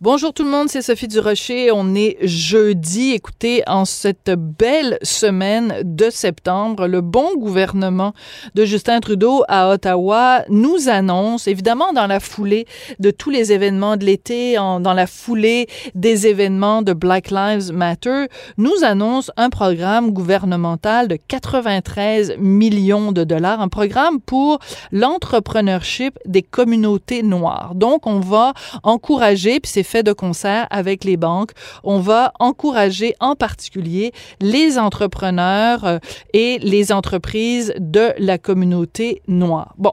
Bonjour tout le monde, c'est Sophie Durocher. On est jeudi. Écoutez, en cette belle semaine de septembre, le bon gouvernement de Justin Trudeau à Ottawa nous annonce, évidemment dans la foulée de tous les événements de l'été, dans la foulée des événements de Black Lives Matter, nous annonce un programme gouvernemental de 93 millions de dollars, un programme pour l'entrepreneurship des communautés noires. Donc, on va encourager, puis c'est fait de concert avec les banques. On va encourager en particulier les entrepreneurs euh, et les entreprises de la communauté noire. Bon.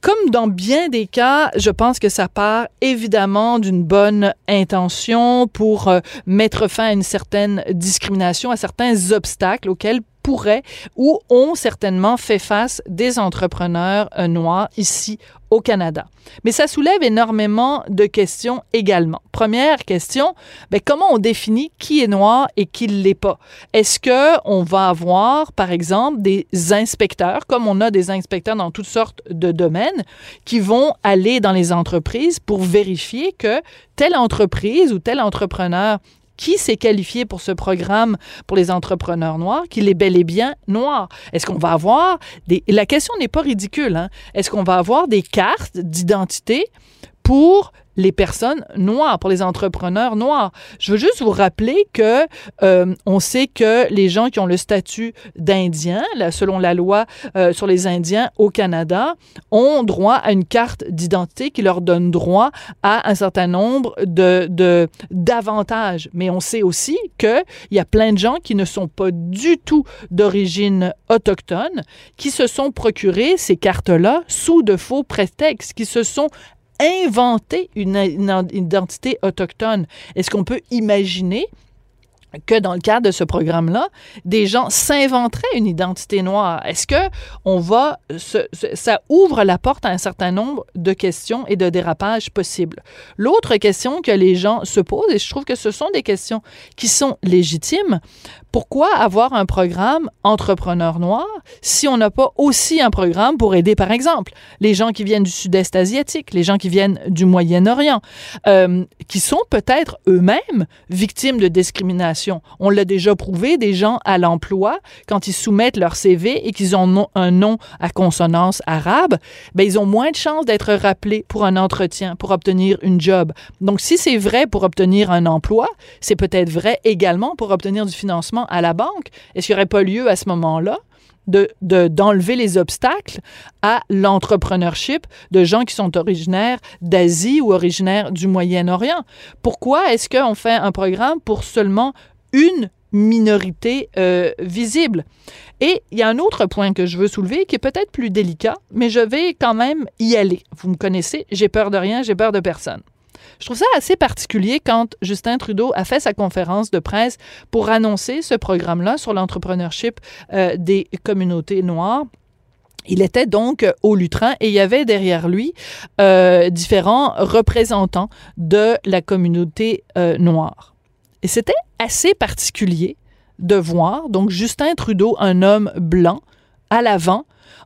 Comme dans bien des cas, je pense que ça part évidemment d'une bonne intention pour euh, mettre fin à une certaine discrimination, à certains obstacles auxquels pourraient ou ont certainement fait face des entrepreneurs euh, noirs ici au Canada. Mais ça soulève énormément de questions également. Première question, ben comment on définit qui est noir et qui ne l'est pas? Est-ce que on va avoir, par exemple, des inspecteurs, comme on a des inspecteurs dans toutes sortes de domaines, qui vont aller dans les entreprises pour vérifier que telle entreprise ou tel entrepreneur qui s'est qualifié pour ce programme pour les entrepreneurs noirs, qu'il est bel et bien noir? Est-ce qu'on va avoir des... La question n'est pas ridicule. Hein? Est-ce qu'on va avoir des cartes d'identité pour les personnes noires, pour les entrepreneurs noirs. Je veux juste vous rappeler que euh, on sait que les gens qui ont le statut d'Indien, selon la loi euh, sur les Indiens au Canada, ont droit à une carte d'identité qui leur donne droit à un certain nombre de d'avantages. Mais on sait aussi qu'il y a plein de gens qui ne sont pas du tout d'origine autochtone, qui se sont procurés ces cartes-là sous de faux prétextes, qui se sont inventer une, identité autochtone. Est-ce qu'on peut imaginer que dans le cadre de ce programme-là, des gens s'inventeraient une identité noire? Est-ce que on va, ça ouvre la porte à un certain nombre de questions et de dérapages possibles? L'autre question que les gens se posent, et je trouve que ce sont des questions qui sont légitimes, pourquoi avoir un programme entrepreneur noir si on n'a pas aussi un programme pour aider, par exemple, les gens qui viennent du sud-est asiatique, les gens qui viennent du Moyen-Orient, euh, qui sont peut-être eux-mêmes victimes de discrimination? On l'a déjà prouvé, des gens à l'emploi, quand ils soumettent leur CV et qu'ils ont un nom à consonance arabe, ben, ils ont moins de chances d'être rappelés pour un entretien, pour obtenir une job. Donc, si c'est vrai pour obtenir un emploi, c'est peut-être vrai également pour obtenir du financement à la banque, est-ce qu'il n'y aurait pas lieu à ce moment-là de, d'enlever les obstacles à l'entrepreneurship de gens qui sont originaires d'Asie ou originaires du Moyen-Orient? Pourquoi est-ce qu'on fait un programme pour seulement une minorité euh, visible? Et il y a un autre point que je veux soulever qui est peut-être plus délicat, mais je vais quand même y aller. Vous me connaissez, j'ai peur de rien, j'ai peur de personne. Je trouve ça assez particulier quand Justin Trudeau a fait sa conférence de presse pour annoncer ce programme-là sur l'entrepreneurship euh, des communautés noires. Il était donc au Lutrin et il y avait derrière lui euh, différents représentants de la communauté euh, noire. Et c'était assez particulier de voir donc Justin Trudeau, un homme blanc, à l'avant,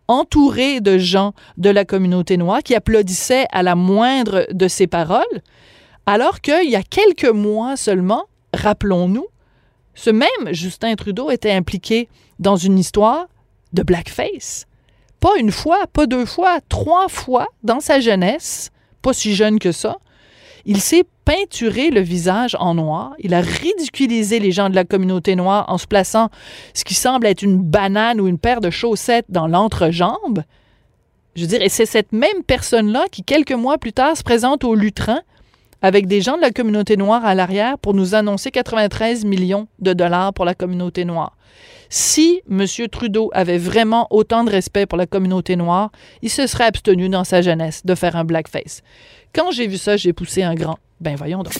entouré de gens de la communauté noire qui applaudissaient à la moindre de ses paroles, alors qu'il y a quelques mois seulement, rappelons-nous, ce même Justin Trudeau était impliqué dans une histoire de blackface. Pas une fois, pas deux fois, trois fois dans sa jeunesse, pas si jeune que ça, il s'est peinturé le visage en noir. Il a ridiculisé les gens de la communauté noire en se plaçant ce qui semble être une banane ou une paire de chaussettes dans l'entrejambe. Je veux dire, et c'est cette même personne-là qui, quelques mois plus tard, se présente au Lutrin avec des gens de la communauté noire à l'arrière pour nous annoncer 93 millions de dollars pour la communauté noire. Si M. Trudeau avait vraiment autant de respect pour la communauté noire, il se serait abstenu dans sa jeunesse de faire un blackface. Quand j'ai vu ça, j'ai poussé un grand. Ben voyons donc.